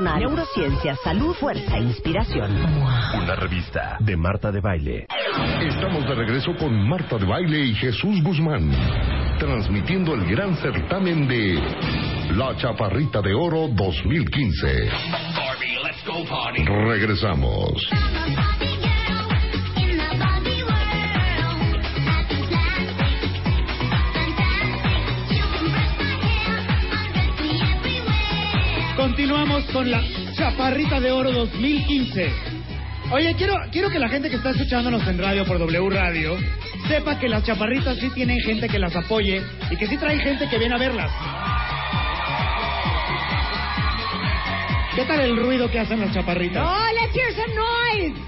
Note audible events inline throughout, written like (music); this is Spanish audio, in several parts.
neurociencia, salud, fuerza e inspiración. Una revista de Marta de Baile. Estamos de regreso con Marta de Baile y Jesús Guzmán, transmitiendo el gran certamen de La Chaparrita de Oro 2015. Regresamos. Continuamos con la Chaparrita de Oro 2015. Oye, quiero, quiero que la gente que está escuchándonos en radio por W Radio sepa que las chaparritas sí tienen gente que las apoye y que sí traen gente que viene a verlas. ¿Qué tal el ruido que hacen las chaparritas? Oh, let's hear some noise.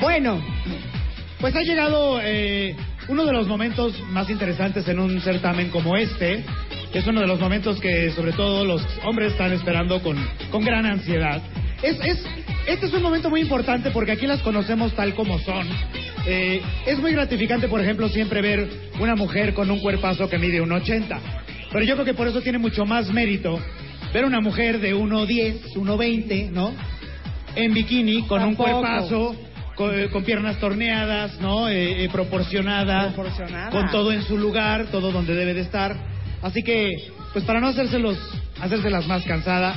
Bueno, pues ha llegado eh, uno de los momentos más interesantes en un certamen como este. Es uno de los momentos que sobre todo los hombres están esperando con, con gran ansiedad. Es, es, este es un momento muy importante porque aquí las conocemos tal como son. Eh, es muy gratificante, por ejemplo, siempre ver una mujer con un cuerpazo que mide un 80. Pero yo creo que por eso tiene mucho más mérito ver una mujer de 1,10, 1,20, ¿no? En bikini, con un Tampoco. cuerpazo, con, eh, con piernas torneadas, ¿no? Eh, eh, proporcionada, Proporcionada. con todo en su lugar, todo donde debe de estar. Así que, pues para no hacérselos, hacérselas más cansada,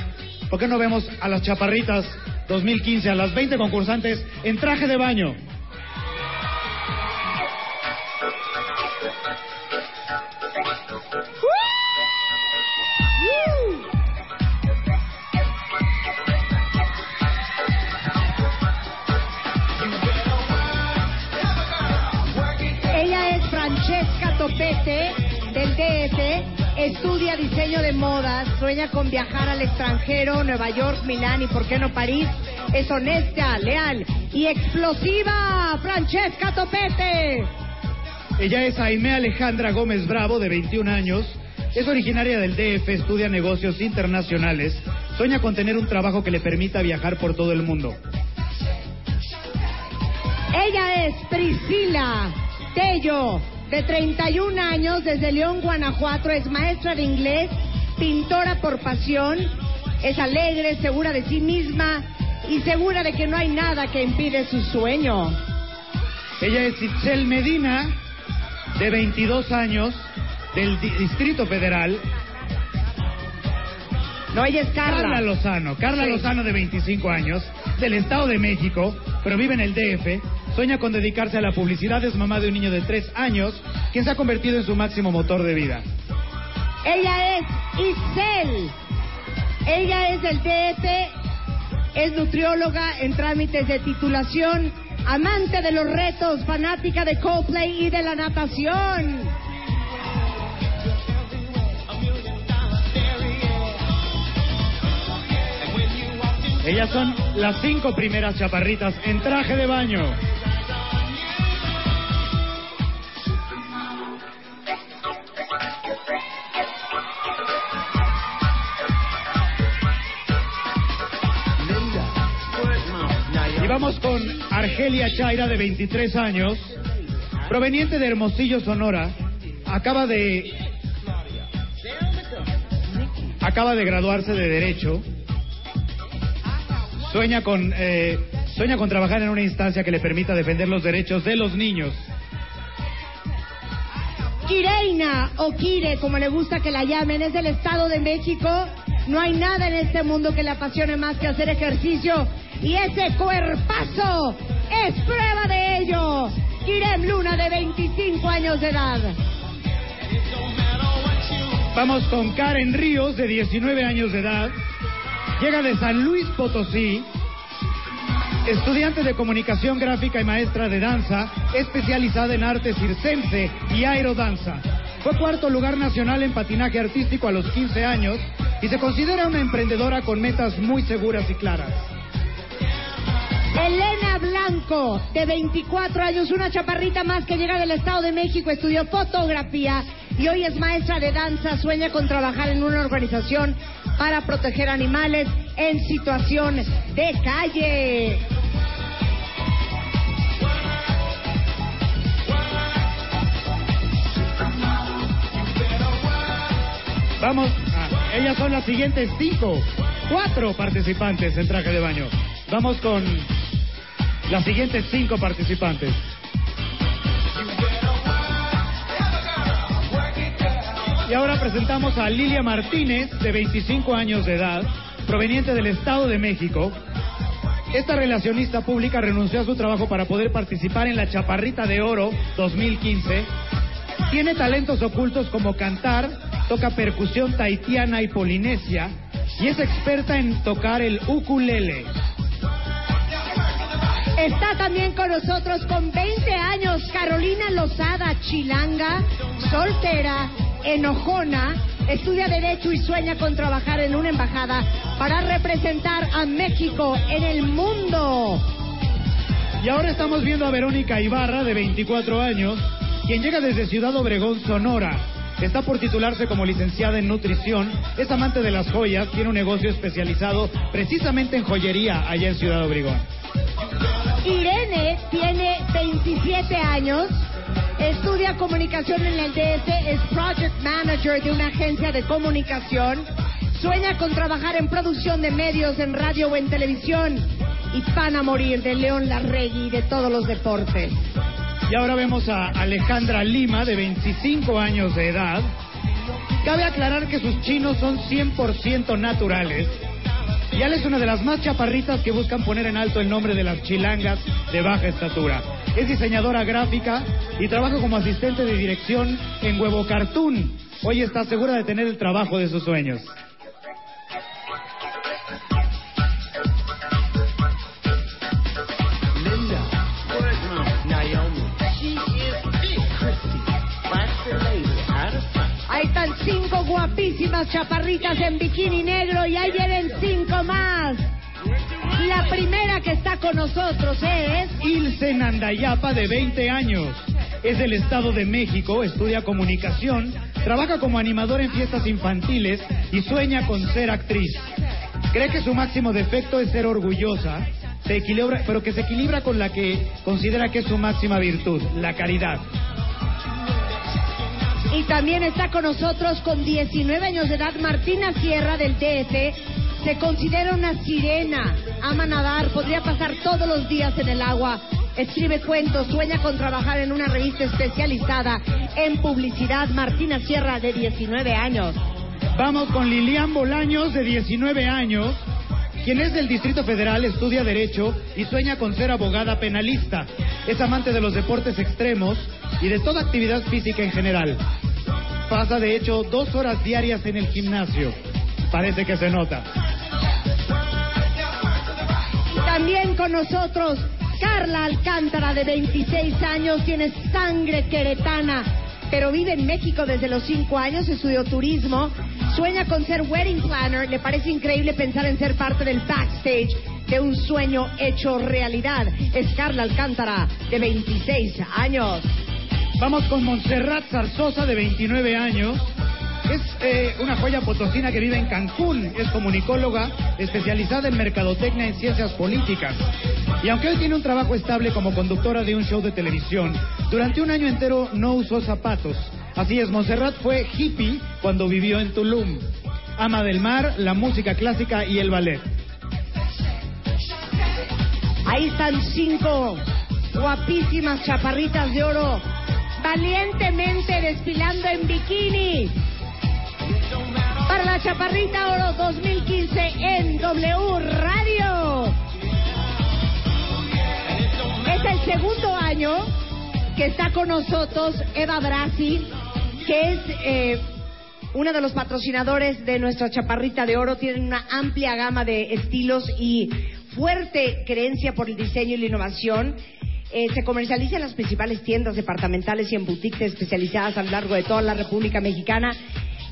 ¿por qué no vemos a las chaparritas 2015, a las 20 concursantes en traje de baño? Ella es Francesca Topete del DF, estudia diseño de modas, sueña con viajar al extranjero, Nueva York, Milán y por qué no París. Es honesta, leal y explosiva. Francesca Topete. Ella es Aime Alejandra Gómez Bravo, de 21 años. Es originaria del DF, estudia negocios internacionales. Sueña con tener un trabajo que le permita viajar por todo el mundo. Ella es Priscila Tello, de 31 años, desde León, Guanajuato, es maestra de inglés, pintora por pasión, es alegre, segura de sí misma y segura de que no hay nada que impide su sueño. Ella es Itzel Medina, de 22 años, del Di- Distrito Federal. No, ella es Carla. Carla Lozano. Carla Sí. Lozano, de 25 años, del Estado de México, pero vive en el DF. Sueña con dedicarse a la publicidad. Es mamá de un niño de 3 años, quien se ha convertido en su máximo motor de vida. Ella es Isel. Ella es del DF, es nutrióloga en trámites de titulación, amante de los retos, fanática de Coldplay y de la natación. Ellas son las cinco primeras chaparritas en traje de baño. Y vamos con Argelia Chaira, de 23 años, proveniente de Hermosillo, Sonora. Acaba de. Acaba de graduarse de Derecho. Sueña con, eh, sueña con trabajar en una instancia que le permita defender los derechos de los niños. Kireina o Kire, como le gusta que la llamen, es del Estado de México. No hay nada en este mundo que le apasione más que hacer ejercicio. Y ese cuerpazo es prueba de ello. Kirem Luna, de 25 años de edad. Vamos con Karen Ríos, de 19 años de edad. Llega de San Luis Potosí. Estudiante de comunicación gráfica y maestra de danza, especializada en arte circense y aerodanza. Fue cuarto lugar nacional en patinaje artístico a los 15 años y se considera una emprendedora con metas muy seguras y claras. Elena Blanco, de 24 años, una chaparrita más que llega del Estado de México, estudió fotografía y hoy es maestra de danza. Sueña con trabajar en una organización para proteger animales en situación de calle. Vamos, a, ellas son las siguientes cinco, cuatro participantes en traje de baño. Vamos con las siguientes cinco participantes. Y ahora presentamos a Lilia Martínez, de 25 años de edad, proveniente del Estado de México. Esta relacionista pública renunció a su trabajo para poder participar en la Chaparrita de Oro 2015. Tiene talentos ocultos como cantar, toca percusión taitiana y polinesia y es experta en tocar el ukulele. Está también con nosotros con 20 años Carolina Lozada, chilanga, soltera, enojona, estudia Derecho y sueña con trabajar en una embajada para representar a México en el mundo. Y ahora estamos viendo a Verónica Ibarra, de 24 años, quien llega desde Ciudad Obregón, Sonora. Está por titularse como licenciada en nutrición, es amante de las joyas, tiene un negocio especializado precisamente en joyería allá en Ciudad Obregón. Irene tiene 27 años, estudia comunicación en el DF, es project manager de una agencia de comunicación, sueña con trabajar en producción de medios en radio o en televisión y pan a morir de León Larregui y de todos los deportes. Y ahora vemos a Alejandra Lima, de 25 años de edad. Cabe aclarar que sus chinos son 100% naturales. Y él es una de las más chaparritas que buscan poner en alto el nombre de las chilangas de baja estatura. Es diseñadora gráfica y trabaja como asistente de dirección en Huevo Cartoon. Hoy está segura de tener el trabajo de sus sueños. Ahí están cinco guapísimas chaparritas en bikini negro y ahí vienen cinco más. La primera que está con nosotros es... Ilse Nandayapa, de 20 años. Es del Estado de México, estudia comunicación, trabaja como animador en fiestas infantiles y sueña con ser actriz. Cree que su máximo defecto es ser orgullosa, se equilibra, pero que se equilibra con la que considera que es su máxima virtud, la caridad. Y también está con nosotros con 19 años de edad Martina Sierra del DF. Se considera una sirena, ama nadar, podría pasar todos los días en el agua. Escribe cuentos, sueña con trabajar en una revista especializada en publicidad. Martina Sierra de 19 años. Vamos con Lilian Bolaños, de 19 años, quien es del Distrito Federal, estudia Derecho y sueña con ser abogada penalista. Es amante de los deportes extremos y de toda actividad física en general. Pasa, de hecho, dos horas diarias en el gimnasio. Parece que se nota. También con nosotros Carla Alcántara de 26 años, tiene sangre queretana, pero vive en México desde los 5 años, estudió turismo, sueña con ser wedding planner, le parece increíble pensar en ser parte del backstage de un sueño hecho realidad. Es Carla Alcántara de 26 años. Vamos con Montserrat Zarzosa, de 29 años. Es eh, una joya potosina que vive en Cancún. Es comunicóloga especializada en mercadotecnia y ciencias políticas. Y aunque hoy tiene un trabajo estable como conductora de un show de televisión, durante un año entero no usó zapatos. Así es, Montserrat fue hippie cuando vivió en Tulum. Ama del mar, la música clásica y el ballet. Ahí están cinco guapísimas chaparritas de oro, valientemente desfilando en bikini. Chaparrita Oro 2015 en W Radio. Es el segundo año que está con nosotros Eva Brasi, que es eh, uno de los patrocinadores de nuestra Chaparrita de Oro. Tienen una amplia gama de estilos y fuerte creencia por el diseño y la innovación. Eh, se comercializa en las principales tiendas departamentales y en boutiques especializadas a lo largo de toda la República Mexicana.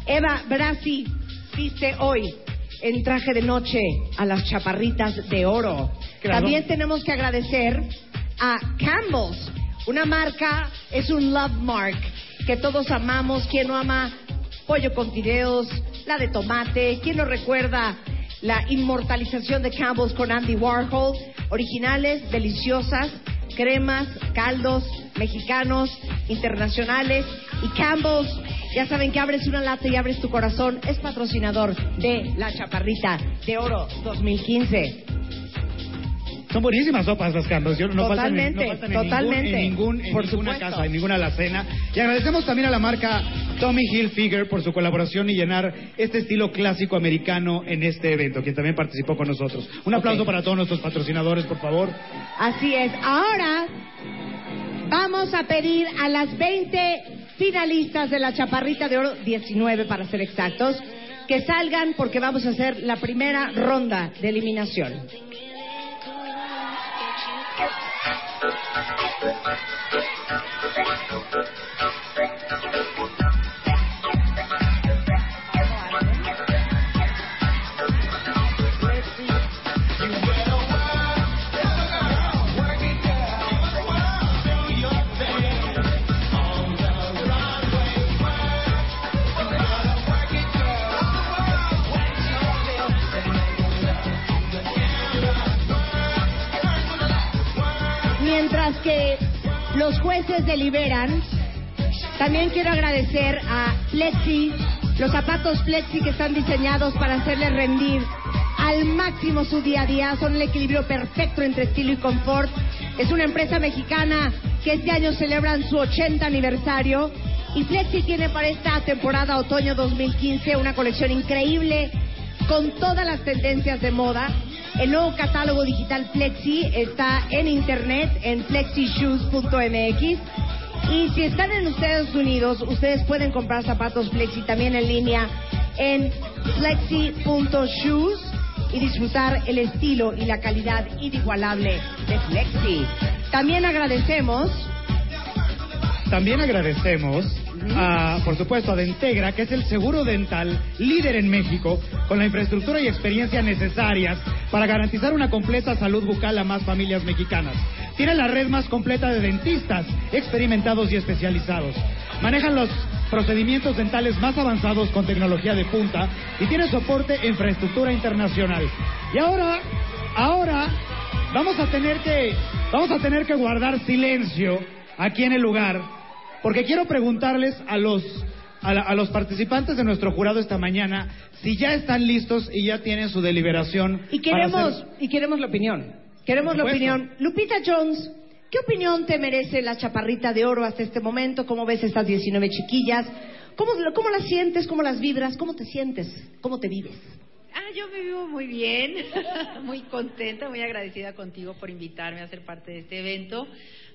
Eva Brasi viste hoy en traje de noche a las chaparritas de oro. Claro. También tenemos que agradecer a Campbell's, una marca, es un love mark que todos amamos. ¿Quién no ama pollo con fideos, la de tomate? ¿Quién no recuerda la inmortalización de Campbell's con Andy Warhol? Originales, deliciosas, cremas, caldos mexicanos, internacionales y Campbell's. Ya saben que abres una lata y abres tu corazón. Es patrocinador de La Chaparrita de Oro 2015. Son buenísimas sopas las Campbell's. Yo- no faltan en- Totalmente, no faltan en totalmente. Ningún, en ningún, en Por ninguna supuesto. casa, en ninguna alacena. Y agradecemos también a la marca Tommy Hilfiger por su colaboración y llenar este estilo clásico americano en este evento, quien también participó con nosotros. Un aplauso Ok. para todos nuestros patrocinadores, por favor. Así es. Ahora vamos a pedir a las 20 finalistas de la Chaparrita de Oro, 19 para ser exactos, que salgan porque vamos a hacer la primera ronda de eliminación. Thank you. Que los jueces deliberan, también quiero agradecer a Flexi, los zapatos Flexi que están diseñados para hacerle rendir al máximo su día a día, son el equilibrio perfecto entre estilo y confort. Es una empresa mexicana que este año celebran su 80 aniversario. Y Flexi tiene para esta temporada otoño 2015 una colección increíble con todas las tendencias de moda. El nuevo catálogo digital Flexi está en internet en flexishoes.mx. Y si están en Estados Unidos, ustedes pueden comprar zapatos Flexi también en línea en flexi.shoes y disfrutar el estilo y la calidad inigualable de Flexi. También agradecemos También agradecemos a, por supuesto, a Dentegra, que es el seguro dental líder en México, con la infraestructura y experiencia necesarias para garantizar una completa salud bucal a más familias mexicanas. Tiene la red más completa de dentistas experimentados y especializados. Manejan los procedimientos dentales más avanzados con tecnología de punta y tiene soporte e infraestructura internacional. Y ahora, ahora vamos a tener que vamos a tener que guardar silencio aquí en el lugar porque quiero preguntarles a los a, la- a los participantes de nuestro jurado esta mañana si ya están listos y ya tienen su deliberación y queremos hacer- y queremos la opinión. Queremos la opinión. Lupita Jones, ¿qué opinión te merece la chaparrita de oro hasta este momento? ¿Cómo ves estas 19 chiquillas? ¿Cómo, cómo las sientes? ¿Cómo las vibras? ¿Cómo te sientes? ¿Cómo te vives? Ah, yo me vivo muy bien, (laughs) muy contenta, muy agradecida contigo por invitarme a ser parte de este evento.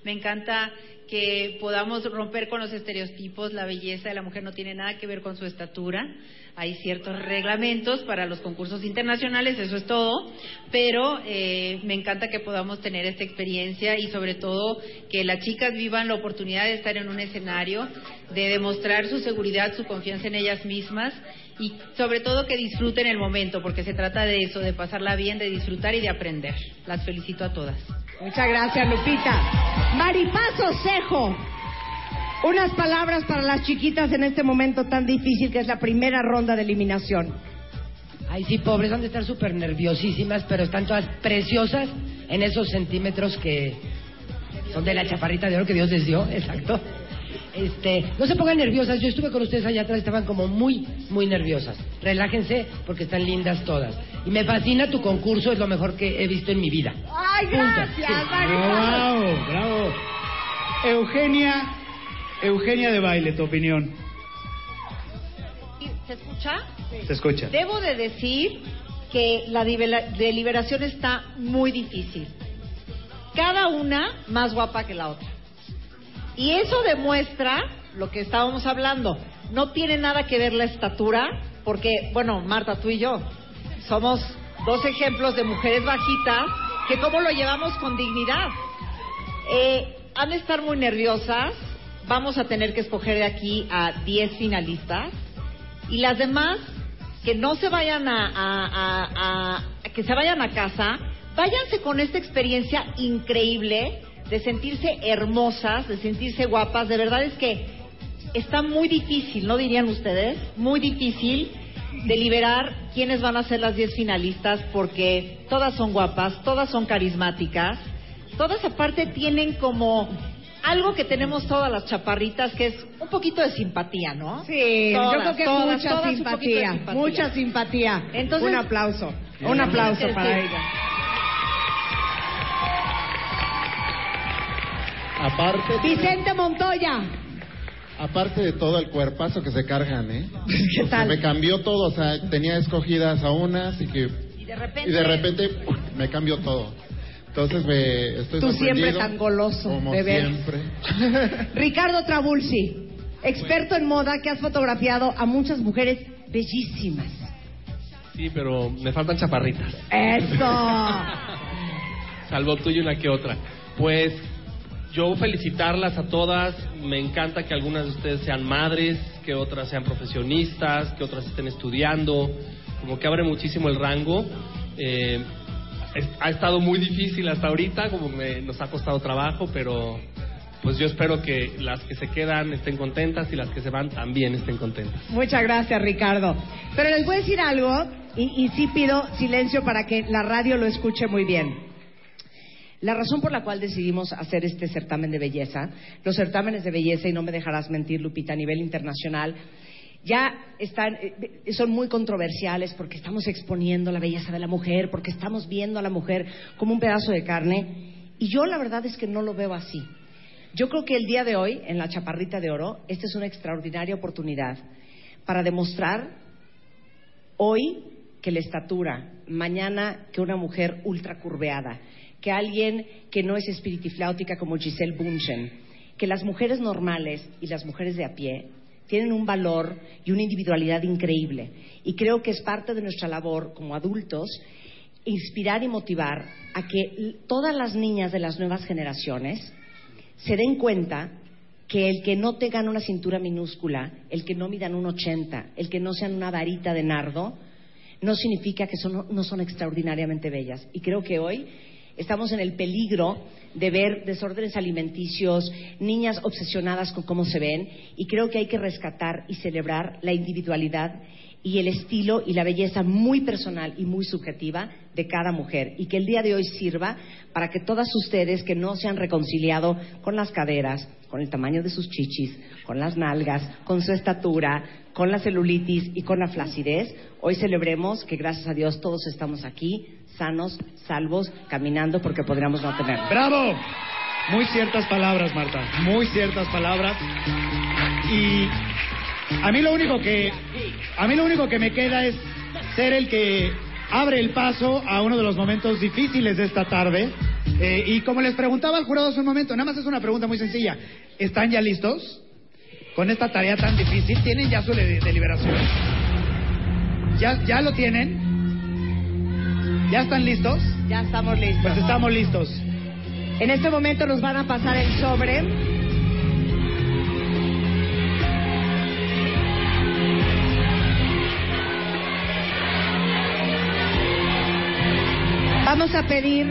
Me encanta que podamos romper con los estereotipos. La belleza de la mujer no tiene nada que ver con su estatura. Hay ciertos reglamentos para los concursos internacionales, eso es todo. Pero eh, me encanta que podamos tener esta experiencia y sobre todo que las chicas vivan la oportunidad de estar en un escenario, de demostrar su seguridad, su confianza en ellas mismas y sobre todo que disfruten el momento, porque se trata de eso, de pasarla bien, de disfrutar y de aprender. Las felicito a todas. Muchas gracias, Lupita. Maripaso Cejo. Unas palabras para las chiquitas en este momento tan difícil que es la primera ronda de eliminación. Ay, sí, pobres, han de estar súper nerviosísimas, pero están todas preciosas en esos centímetros que son de la chaparrita de oro que Dios les dio, exacto. Este, no se pongan nerviosas, yo estuve con ustedes allá atrás, estaban como muy, muy nerviosas. Relájense porque están lindas todas. Y me fascina tu concurso, es lo mejor que he visto en mi vida. ¡Ay, gracias, Sí. Bravo, bravo. Eugenia, Eugenia de baile, tu opinión. ¿Se escucha? Se escucha. Debo de decir que la deliberación está muy difícil. Cada una más guapa que la otra. Y eso demuestra lo que estábamos hablando. No tiene nada que ver la estatura, porque, bueno, Marta, tú y yo somos dos ejemplos de mujeres bajitas que cómo lo llevamos con dignidad. Eh, han de estar muy nerviosas. Vamos a tener que escoger de aquí a 10 finalistas. Y las demás, que no se vayan a, a- a- que se vayan a casa, váyanse con esta experiencia increíble de sentirse hermosas, de sentirse guapas. De verdad es que está muy difícil, ¿no dirían ustedes? Muy difícil deliberar quiénes van a ser las 10 finalistas porque todas son guapas, todas son carismáticas, todas aparte tienen como algo que tenemos todas las chaparritas que es un poquito de simpatía, ¿no? Sí, yo Todas, creo que todas, mucha todas simpatía, simpatía. mucha simpatía. Entonces- un aplauso, un aplauso para ella. Aparte, Vicente Montoya. aparte de todo el cuerpazo que se cargan, ¿eh? (laughs) ¿Qué tal? me cambió todo, o sea, tenía escogidas a unas y que Y de repente, y de repente me cambió todo. Entonces me estoy Tú siempre tan goloso, como ver. siempre. (laughs) Ricardo Trabulsi, experto en moda que has fotografiado a muchas mujeres bellísimas. Sí, pero me faltan chaparritas. Eso. (laughs) Salvo tú y una que otra. Pues yo felicitarlas a todas. Me encanta que algunas de ustedes sean madres, que otras sean profesionistas, que otras estén estudiando. Como que abre muchísimo el rango. Eh, ha estado muy difícil hasta ahorita, como me- nos ha costado trabajo, pero pues yo espero que las que se quedan estén contentas y las que se van también estén contentas. Muchas gracias, Ricardo. Pero les voy a decir algo, y, y sí pido silencio para que la radio lo escuche muy bien. La razón por la cual decidimos hacer este certamen de belleza, los certámenes de belleza, y no me dejarás mentir, Lupita, a nivel internacional, ya están, eh, son muy controversiales porque estamos exponiendo la belleza de la mujer, porque estamos viendo a la mujer como un pedazo de carne, y yo la verdad es que no lo veo así. Yo creo que el día de hoy, en la Chaparrita de Oro, esta es una extraordinaria oportunidad para demostrar hoy que la estatura, mañana que una mujer ultra curveada, que alguien que no es espiritifláutica como Giselle Bunchen, que las mujeres normales y las mujeres de a pie tienen un valor y una individualidad increíble. Y creo que es parte de nuestra labor como adultos inspirar y motivar a que todas las niñas de las nuevas generaciones se den cuenta que el que no tengan una cintura minúscula, el que no midan un 80, el que no sean una varita de nardo, no significa que son- no son extraordinariamente bellas. Y creo que hoy estamos en el peligro de ver desórdenes alimenticios, niñas obsesionadas con cómo se ven, y creo que hay que rescatar y celebrar la individualidad y el estilo y la belleza muy personal y muy subjetiva de cada mujer y que el día de hoy sirva para que todas ustedes que no se han reconciliado con las caderas, con el tamaño de sus chichis, con las nalgas, con su estatura, con la celulitis y con la flacidez, hoy celebremos que gracias a Dios todos estamos aquí, sanos, salvos, caminando porque podríamos no tener. ¡Bravo! Muy ciertas palabras, Marta. Muy ciertas palabras. Y a mí lo único que a mí lo único que me queda es ser el que abre el paso a uno de los momentos difíciles de esta tarde. Eh, y como les preguntaba al jurado hace un momento, nada más es una pregunta muy sencilla. ¿Están ya listos? Con esta tarea tan difícil, ¿tienen ya su de- deliberación? ¿Ya, ¿Ya lo tienen? ¿Ya están listos? Ya estamos listos. Pues estamos listos. En este momento nos van a pasar el sobre. Vamos a pedir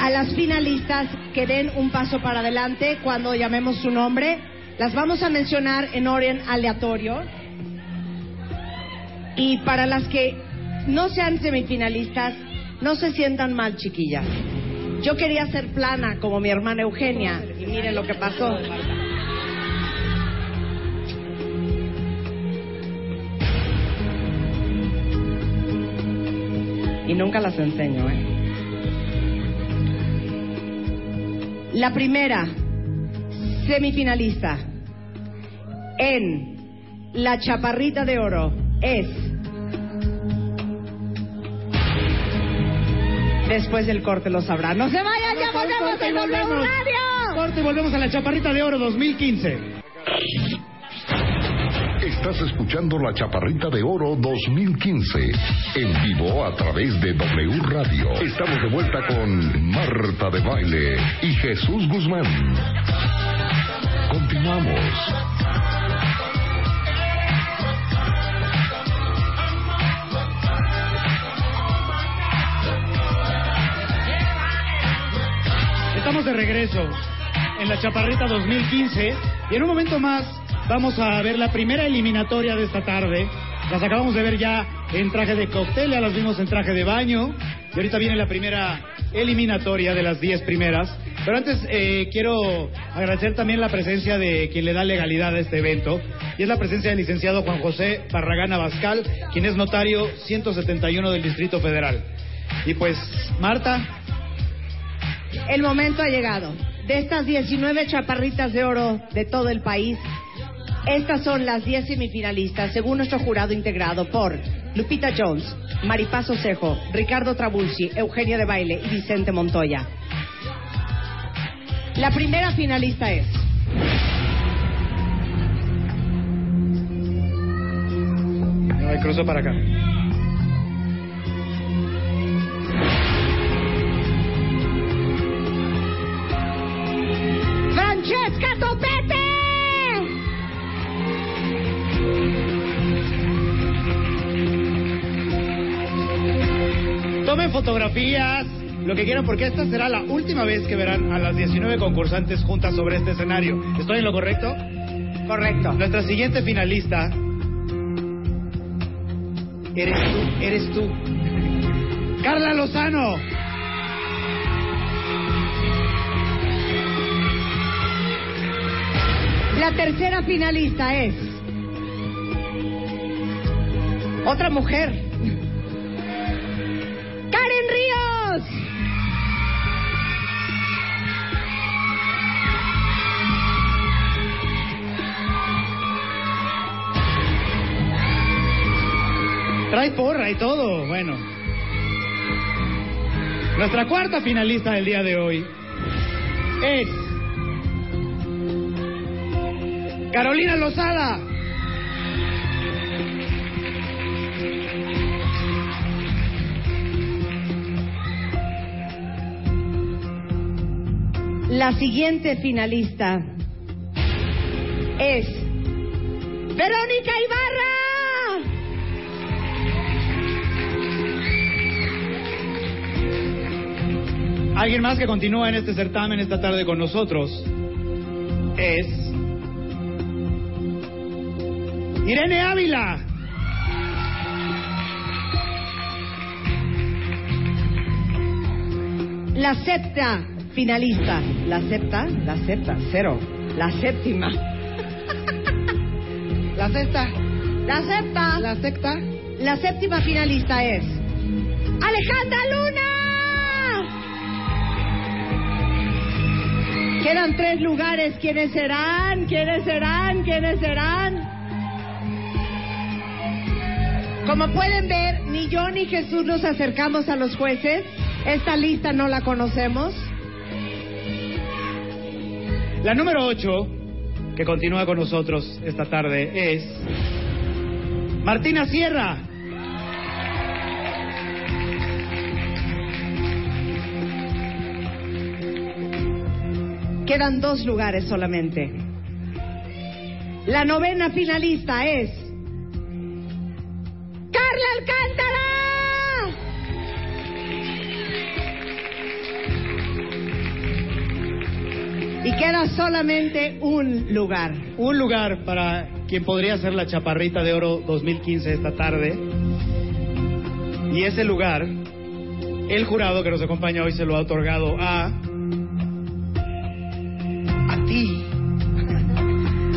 a las finalistas que den un paso para adelante cuando llamemos su nombre. Las vamos a mencionar en orden aleatorio. Y para las que no sean semifinalistas, no se sientan mal, chiquillas. Yo quería ser plana como mi hermana Eugenia y miren lo que pasó. Y nunca las enseño, ¿eh? La primera semifinalista en La Chaparrita de Oro es Después del corte lo sabrá. ¡No se vayan! ¡Ya volvemos Corte y en W volvemos. Radio! Corte y volvemos a la Chaparrita de Oro 2015. Estás Estás escuchando La Chaparrita de Oro 2015. En vivo a través de W Radio. Estamos de vuelta con Marta de Baile y Jesús Guzmán. Continuamos. Estamos de regreso en la Chaparrita 2015 y en un momento más vamos a ver la primera eliminatoria de esta tarde. Las acabamos de ver ya en traje de cóctel, ya las vimos en traje de baño y ahorita viene la primera eliminatoria de las 10 primeras. Pero antes eh, quiero agradecer también la presencia de quien le da legalidad a este evento y es la presencia del licenciado Juan José Barragán Abascal, quien es notario 171 del Distrito Federal. Y pues, Marta, El momento ha llegado. De estas 19 chaparritas de oro de todo el país, estas son las 10 semifinalistas, según nuestro jurado integrado por Lupita Jones, Maripaz Osejo, Ricardo Trabulsi, Eugenio de Baile y Vicente Montoya. La primera finalista es. no cruzo para acá. Tomen fotografías, lo que quieran, porque esta será la última vez que verán a las 19 concursantes juntas sobre este escenario. ¿Estoy en lo correcto? Correcto. Nuestra siguiente finalista. Eres tú, eres tú. Carla Lozano. La tercera finalista es. Otra mujer. Trae porra y todo. Bueno. Nuestra cuarta finalista del día de hoy es Carolina Lozada. La siguiente finalista es Verónica Ibarra. Alguien más que continúa en este certamen esta tarde con nosotros es Irene Ávila. La séptima finalista. La septa, la septa, cero. La séptima. (laughs) La sexta. La séptima. La sexta. La séptima finalista es Alejandra Luna. Quedan tres lugares. ¿Quiénes serán? ¿Quiénes serán? ¿Quiénes serán? Como pueden ver, ni yo ni Jesús nos acercamos a los jueces. Esta lista no la conocemos. La número 8, que continúa con nosotros esta tarde, es Martina Sierra. Quedan dos lugares solamente. La novena finalista es Carla Alcántara. Y queda solamente un lugar. Un lugar para quien podría ser la Chaparrita de Oro 2015 esta tarde. Y ese lugar, el jurado que nos acompaña hoy se lo ha otorgado a...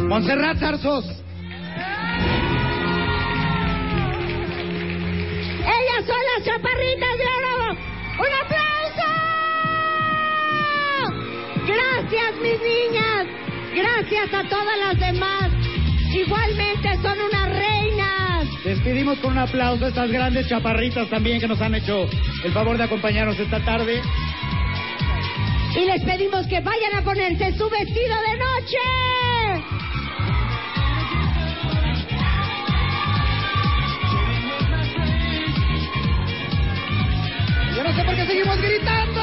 Montserrat Zarzos. Ellas son las chaparritas de oro. ¡Un aplauso! Gracias, mis niñas. Gracias a todas las demás. Igualmente son unas reinas. Despedimos con un aplauso a estas grandes chaparritas también que nos han hecho el favor de acompañarnos esta tarde. Y les pedimos que vayan a ponerse su vestido de noche. Seguimos gritando.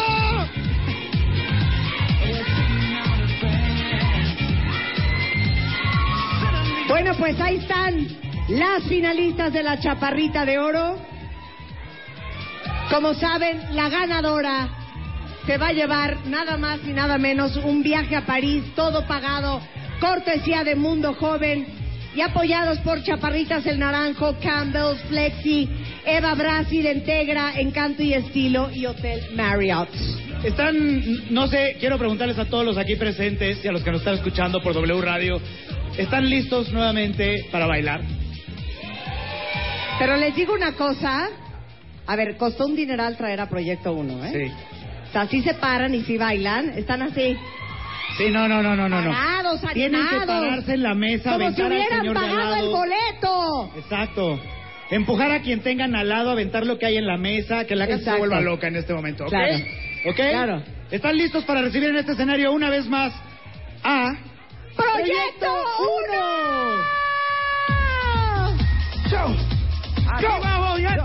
Bueno, pues ahí están las finalistas de la Chaparrita de Oro. Como saben, la ganadora se va a llevar nada más y nada menos un viaje a París, todo pagado, cortesía de Mundo Joven y apoyados por Chaparritas El Naranjo, Campbell's, Flexi, Eva Brasi de Integra, Encanto y Estilo y Hotel Marriott. Están, no sé, quiero preguntarles a todos los aquí presentes y a los que nos están escuchando por W Radio, ¿están listos nuevamente para bailar? Pero les digo una cosa, a ver, costó un dineral traer a Proyecto 1, ¿eh? Sí. O sea, sí se paran y sí bailan, están así. Sí, no, no, no, no, no. Parados, Tienen que pararse en la mesa, Como si aventar al hubieran señor de al pagado el lado. boleto. Exacto. Empujar a quien tengan al lado, aventar lo que hay en la mesa, que la casa se Exacto. vuelva loca en este momento, ¿ok? Claro. ¿Ok? Claro. ¿Están listos para recibir en este escenario una vez más a... ¡Proyecto 1! Aquí abajo ya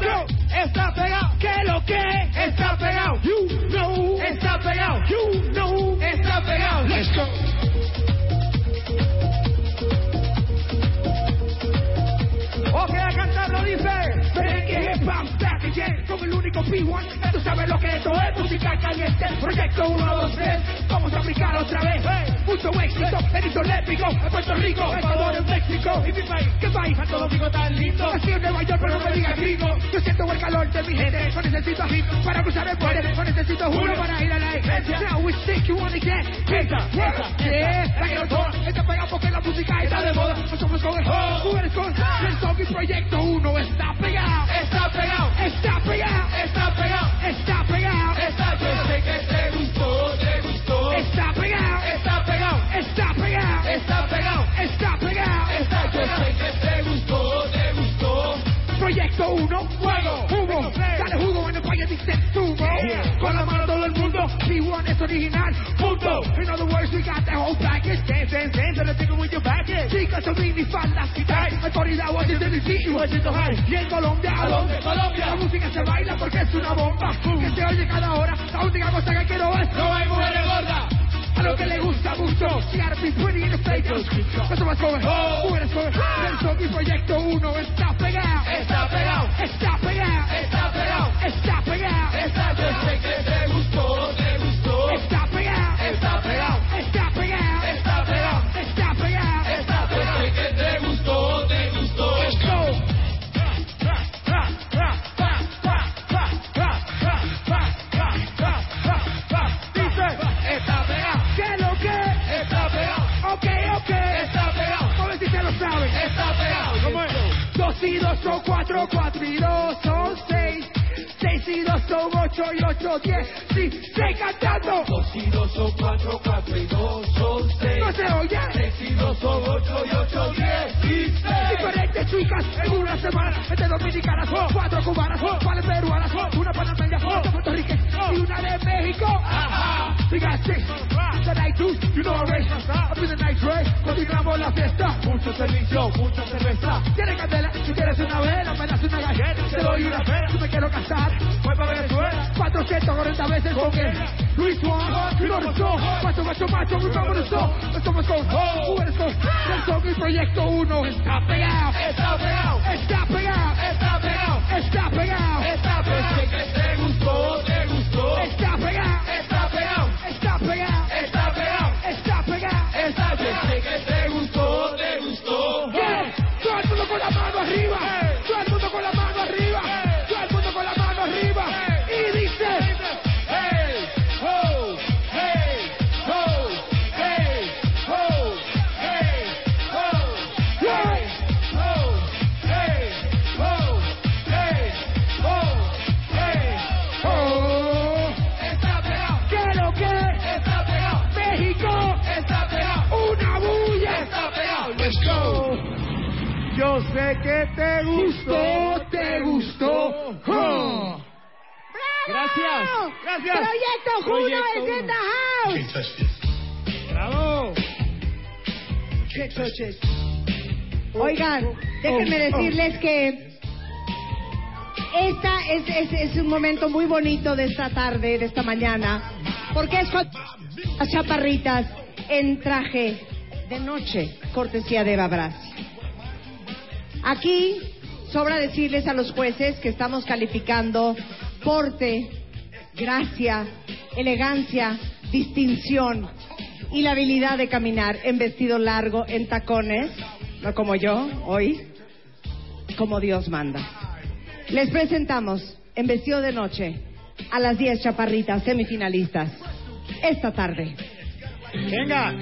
está, pegado. ¿Qué lo que? Está pegado. You know. Está pegado. You know. Está pegado. Let's go. Ok, a cantarlo dice Back again Como el único P1 Tú sabes lo que esto es Música caliente Proyecto 1, 2, 3 Vamos a aplicar otra vez Mucho éxito En Puerto Rico Ecuador, en México. Y mi país ¿Qué país? Santo Domingo tan lindo. Nací en Nueva York Pero no me digas gringo. Yo siento el calor de mi gente No necesito ají Para cruzar el puente No necesito juro Para ir a la iglesia. Now we stick you on again yeah La quiero toda pegado porque la música está de moda. No somos con el Tú eres con El Zombie Proyecto 1 está pegado Está pegado Está pegado Está pegado Está pegado Está Yo sé que te gustó Te gustó. Está pegado Está pegado. Está pegado Está pegado. Está pegado Está Yo sé que te gustó Te gustó. Proyecto 1, fuego, humo, sale jugo en el país dice sumo. Con la mano todo el mundo, P1 es original, punto. In other words, we got the whole package. Dance, dance, dance, and take it with your baggage. Chicas son mini faldas y. Autoridad, Washington DC y Washington High. Y en Colombia, ¿a dónde? Colombia. La música se baila porque es una bomba. Que se oye cada hora. La única cosa que quiero es. No hay mujeres gordas. A lo que le gusta mucho, CRP 20 in the stadium. Eso más joven, mujeres joven. Nelson y Proyecto 1 está pegado. Está pegado. Está pegado. Está pegado. Está pegado. Está Yo sé que 2 y 2 son 4, 4 y 2 son 6. 6 y 2 son 8 y 8, 10. Sí, sigue cantando. 2 y 2 son 4, 4 y 2 son 6. No se oye. 6 y 2 son 8 y 8, 10 y 6. Diferentes chicas en una semana. Este dominicanas, 4 cubanas, 4 peruanas, una panameña, 4 puertorriqueñas y una de México. Ajá. Fíjate you know. Up in the night race, continuamos la fiesta. Mucho servicio, mucha cerveza. ¿Quieres candela? Si quieres una vela, me das una galleta. Te doy una pera. Si me quiero casar, voy para Venezuela. 440 veces con él. Luis Juan, you know the. Macho, macho, macho, the song. Estamos con mujeres con el song y Proyecto 1. Está pegado. Está pegado. Está pegado. Está pegado. Está pegado. Está pegado. Sé que te gustó, te gustó. Está pegado. te gustó, te gustó. Gracias. Gracias. Proyecto Juno is in the house. Bravo. Oigan, oh, oh, déjenme oh. decirles que esta es, es, es un momento muy bonito de esta tarde, de esta mañana, porque es con las chaparritas en traje de noche, cortesía de Babrasi. Aquí sobra decirles a los jueces que estamos calificando porte, gracia, elegancia, distinción y la habilidad de caminar en vestido largo, en tacones, no como yo hoy, como Dios manda. Les presentamos en vestido de noche a las 10 chaparritas semifinalistas esta tarde. Venga.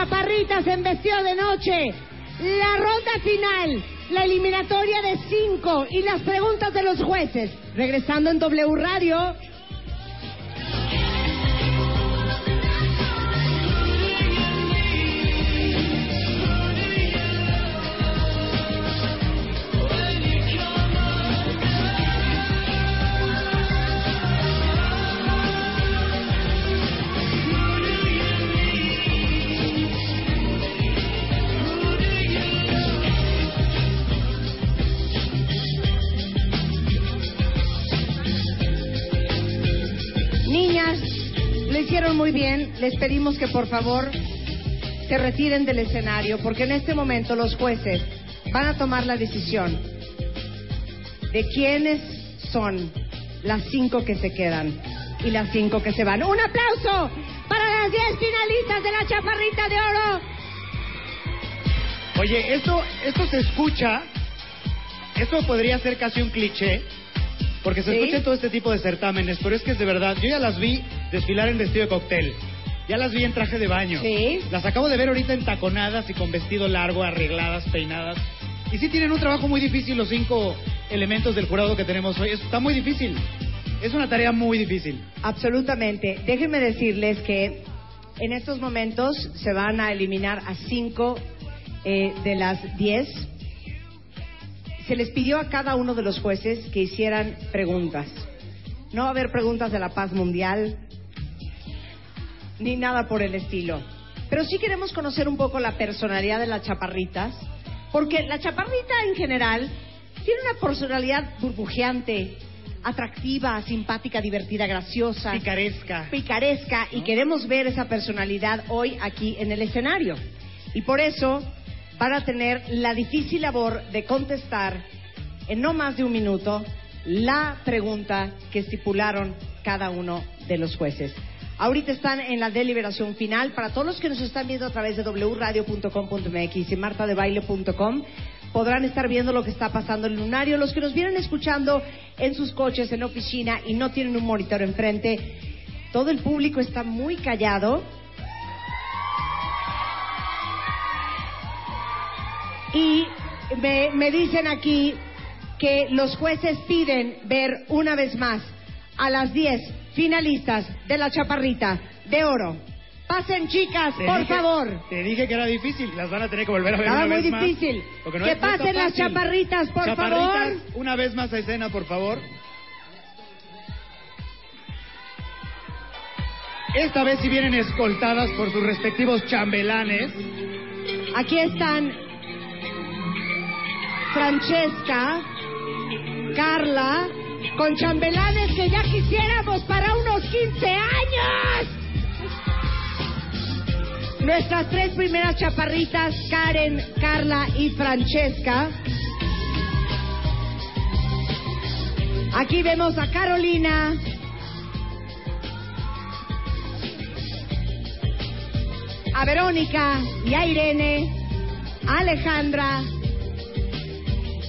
Chaparritas en vestido de noche. La ronda final, la eliminatoria de cinco y las preguntas de los jueces. Regresando en W Radio. Les pedimos que por favor se retiren del escenario, porque en este momento los jueces van a tomar la decisión de quiénes son las cinco que se quedan y las cinco que se van. ¡Un aplauso para las diez finalistas de la Chaparrita de Oro! Oye, esto, esto se escucha, esto podría ser casi un cliché, porque se ¿Sí? escucha en todo este tipo de certámenes, pero es que es de verdad. Yo ya las vi desfilar en vestido de cóctel. Ya las vi en traje de baño. Sí. Las acabo de ver ahorita en taconadas y con vestido largo, arregladas, peinadas. Y sí tienen un trabajo muy difícil los cinco elementos del jurado que tenemos hoy. Está muy difícil. Es una tarea muy difícil. Absolutamente. Déjenme decirles que en estos momentos se van a eliminar a cinco eh, de las diez. Se les pidió a cada uno de los jueces que hicieran preguntas. No va a haber preguntas de la paz mundial ni nada por el estilo. Pero sí queremos conocer un poco la personalidad de las chaparritas, porque la chaparrita en general tiene una personalidad burbujeante, atractiva, simpática, divertida, graciosa, Picaresca. picaresca, y queremos ver esa personalidad hoy aquí en el escenario. Y por eso van a tener la difícil labor de contestar en no más de un minuto la pregunta que estipularon cada uno de los jueces. Ahorita están en la deliberación final. Para todos los que nos están viendo a través de wradio.com.mx y martadebaile.com, podrán estar viendo lo que está pasando en el lunario. Los que nos vienen escuchando en sus coches, en oficina y no tienen un monitor enfrente, todo el público está muy callado. Y me, me dicen aquí que los jueces piden ver una vez más a las 10 finalistas de la chaparrita de oro. Pasen, chicas, Te por dije- favor. Te dije que era difícil. Las van a tener que volver a ver Estaba una muy vez difícil. no que pasen las chaparritas, por Chaparritas, favor. una vez más a escena, por favor. Esta vez si vienen escoltadas por sus respectivos chambelanes. Aquí están Francesca, Carla, con chambelanes que ya quisiéramos para unos 15 años. Nuestras tres primeras chaparritas, Karen, Carla y Francesca. Aquí vemos a Carolina. A Verónica y a Irene, a Alejandra,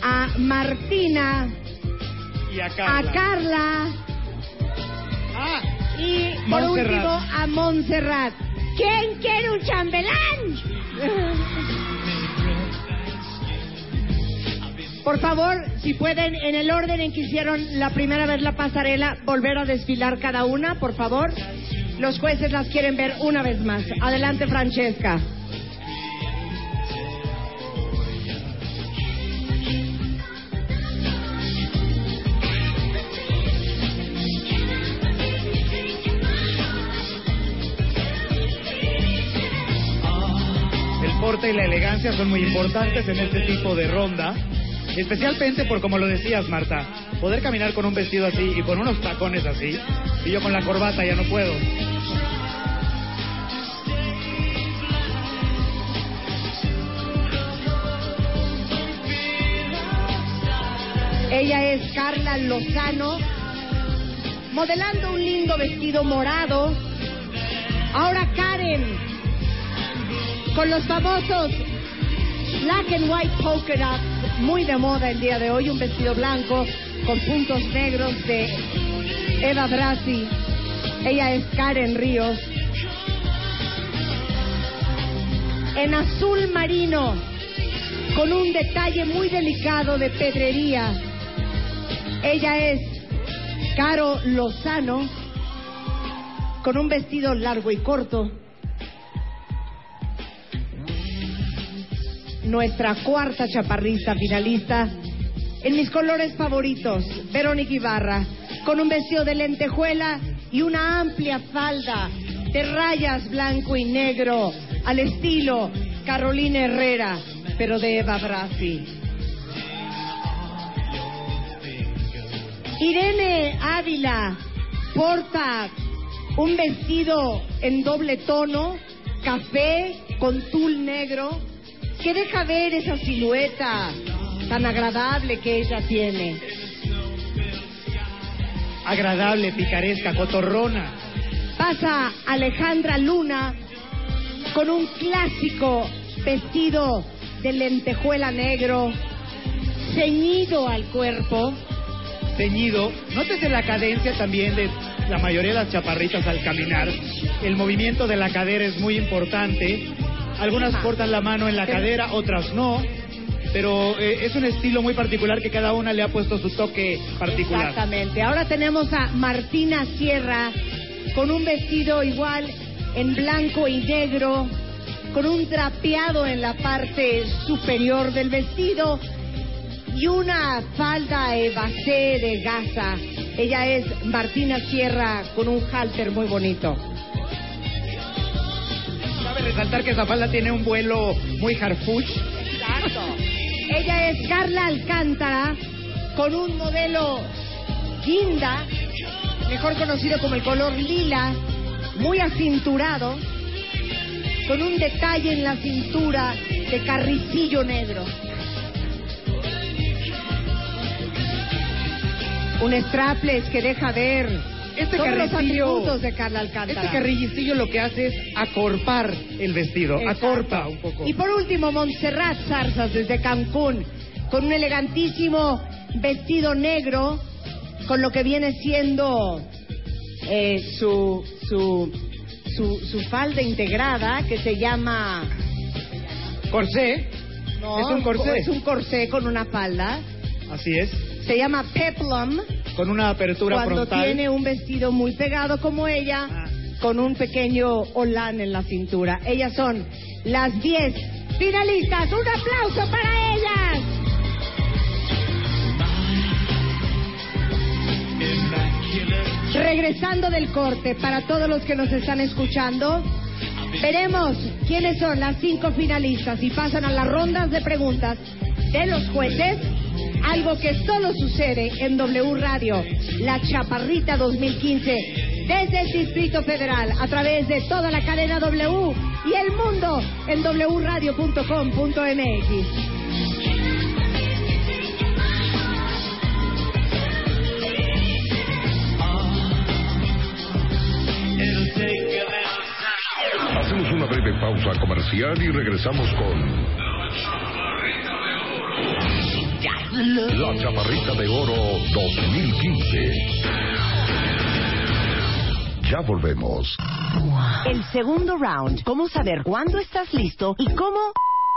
a Martina, Y a a Carla. Carla Ah, y por Montserrat. último a Montserrat. ¿Quién quiere un chambelán? Por favor, si pueden, en el orden en que hicieron la primera vez la pasarela, volver a desfilar cada una, por favor. Los jueces las quieren ver una vez más. Adelante, Francesca. Y la elegancia son muy importantes en este tipo de ronda. Especialmente por, como lo decías, Marta, poder caminar con un vestido así y con unos tacones así. Y yo con la corbata ya no puedo. Ella es Carla Lozano, modelando un lindo vestido morado. Ahora Karen, con los famosos black and white polka dots, muy de moda el día de hoy, un vestido blanco con puntos negros de Eva Brasi. Ella es Karen Ríos. En azul marino, con un detalle muy delicado de pedrería. Ella es Caro Lozano, con un vestido largo y corto. Nuestra cuarta chaparrista finalista, en mis colores favoritos, Verónica Ibarra, con un vestido de lentejuela y una amplia falda de rayas blanco y negro, al estilo Carolina Herrera, pero de Eva Brasi. Irene Ávila porta un vestido en doble tono, café con tul negro, que deja ver esa silueta tan agradable que ella tiene. Agradable, picaresca, cotorrona. Pasa Alejandra Luna con un clásico vestido de lentejuela negro, ceñido al cuerpo. Ceñido. Nótese la cadencia también de la mayoría de las chaparritas al caminar. El movimiento de la cadera es muy importante. Algunas cortan la mano en la cadera, otras no. Pero eh, es un estilo muy particular que cada una le ha puesto su toque particular. Exactamente. Ahora tenemos a Martina Sierra con un vestido igual en blanco y negro, con un trapeado en la parte superior del vestido y una falda evasé de gasa. Ella es Martina Sierra con un halter muy bonito. Resaltar que esa falda tiene un vuelo muy harfuch. Exacto. Ella es Carla Alcántara con un modelo guinda, mejor conocido como el color lila, muy acinturado, con un detalle en la cintura de carricillo negro. Un strapless que deja ver Este los carricillo- atributos de Carla Alcántara. Este carrillicillo lo que hace es acorpar el vestido, Exacto. acorpa un poco. Y por último, Montserrat Zarzas desde Cancún, con un elegantísimo vestido negro, con lo que viene siendo eh, su, su, su, su falda integrada, que se llama... Corsé. No, Es un corsé. Es un corsé con una falda. Así es. Se llama peplum. Con una apertura Cuando frontal. tiene un vestido muy pegado como ella, con un pequeño olán en la cintura. Ellas son las 10 finalistas. ¡Un aplauso para ellas! Regresando del corte, para todos los que nos están escuchando, veremos quiénes son las cinco finalistas y pasan a las rondas de preguntas de los jueces. Algo que solo sucede en W Radio, la Chaparrita 2015, desde el Distrito Federal, a través de toda la cadena W y el mundo en wradio.com.mx. Hacemos una breve pausa comercial y regresamos con La Chaparrita de Oro 2015. Ya volvemos. El segundo round. ¿Cómo saber cuándo estás listo y cómo